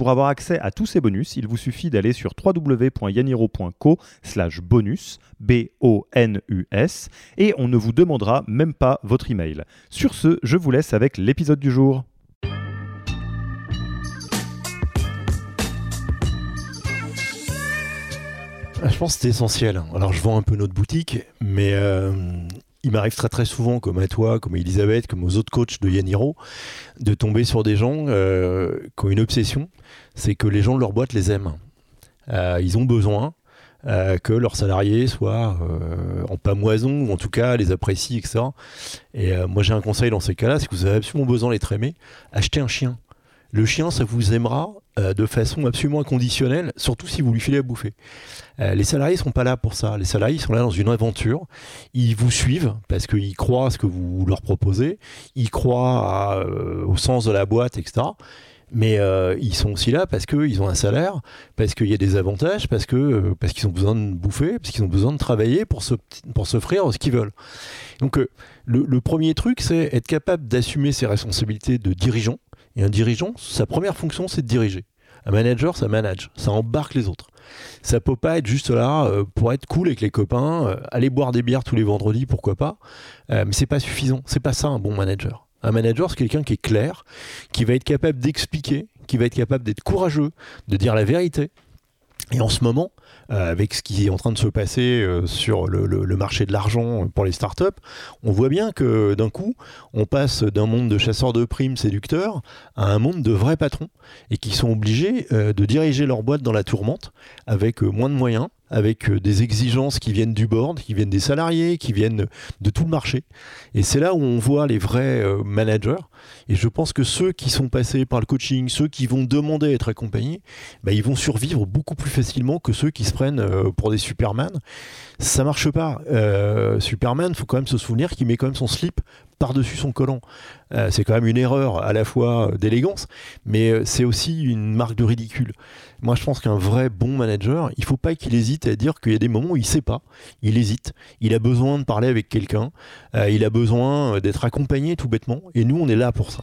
Pour avoir accès à tous ces bonus, il vous suffit d'aller sur www.yaniro.co slash bonus, B-O-N-U-S, et on ne vous demandera même pas votre email. Sur ce, je vous laisse avec l'épisode du jour. Ah, Je pense que c'est essentiel. Alors, je vends un peu notre boutique, mais euh, il m'arrive très souvent, comme à toi, comme à Elisabeth, comme aux autres coachs de Yaniro, de tomber sur des gens euh, qui ont une obsession, c'est que les gens de leur boîte les aiment. Euh, ils ont besoin euh, que leurs salariés soient en pamoison, ou en tout cas les apprécient, etc. Et moi j'ai un conseil dans ces cas-là, c'est que vous avez absolument besoin d'être aimé, achetez un chien. Le chien, ça vous aimera euh, de façon absolument inconditionnelle, surtout si vous lui filez à bouffer. Euh, les salariés sont pas là pour ça. Les salariés sont là dans une aventure. Ils vous suivent parce qu'ils croient à ce que vous leur proposez. Ils croient euh, au sens de la boîte, etc. Mais ils sont aussi là parce qu'ils ont un salaire, parce qu'il y a des avantages, parce que parce qu'ils ont besoin de bouffer, parce qu'ils ont besoin de travailler pour pour s'offrir ce qu'ils veulent. Donc le, le premier truc, c'est être capable d'assumer ses responsabilités de dirigeant. Et un dirigeant, sa première fonction, c'est de diriger. Un manager, ça manage, ça embarque les autres. Ça peut pas être juste là euh, pour être cool avec les copains, euh, aller boire des bières tous les vendredis, pourquoi pas. Euh, mais c'est pas suffisant. C'est pas ça un bon manager. Un manager, c'est quelqu'un qui est clair, qui va être capable d'expliquer, qui va être capable d'être courageux, de dire la vérité. Et en ce moment, euh, avec ce qui est en train de se passer euh, sur le, marché de l'argent pour les startups, on voit bien que d'un coup, on passe d'un monde de chasseurs de primes séducteurs à un monde de vrais patrons et qui sont obligés euh, de diriger leur boîte dans la tourmente avec euh, moins de moyens, avec euh, des exigences qui viennent du board, qui viennent des salariés, qui viennent de tout le marché. Et c'est là où on voit les vrais euh, managers. Et je pense que ceux qui sont passés par le coaching, ceux qui vont demander à être accompagnés, bah, ils vont survivre beaucoup plus facilement que ceux qui se prennent euh, pour des Superman. Ça marche pas. Euh, Superman, faut quand même se souvenir qu'il met quand même son slip par-dessus son collant. Euh, c'est quand même une erreur à la fois d'élégance, mais euh, c'est aussi une marque de ridicule. Moi, je pense qu'un vrai bon manager, il faut pas qu'il hésite à dire qu'il y a des moments où il sait pas, il hésite, il a besoin de parler avec quelqu'un, euh, il a besoin euh, d'être accompagné tout bêtement, et nous, on est là pour ça.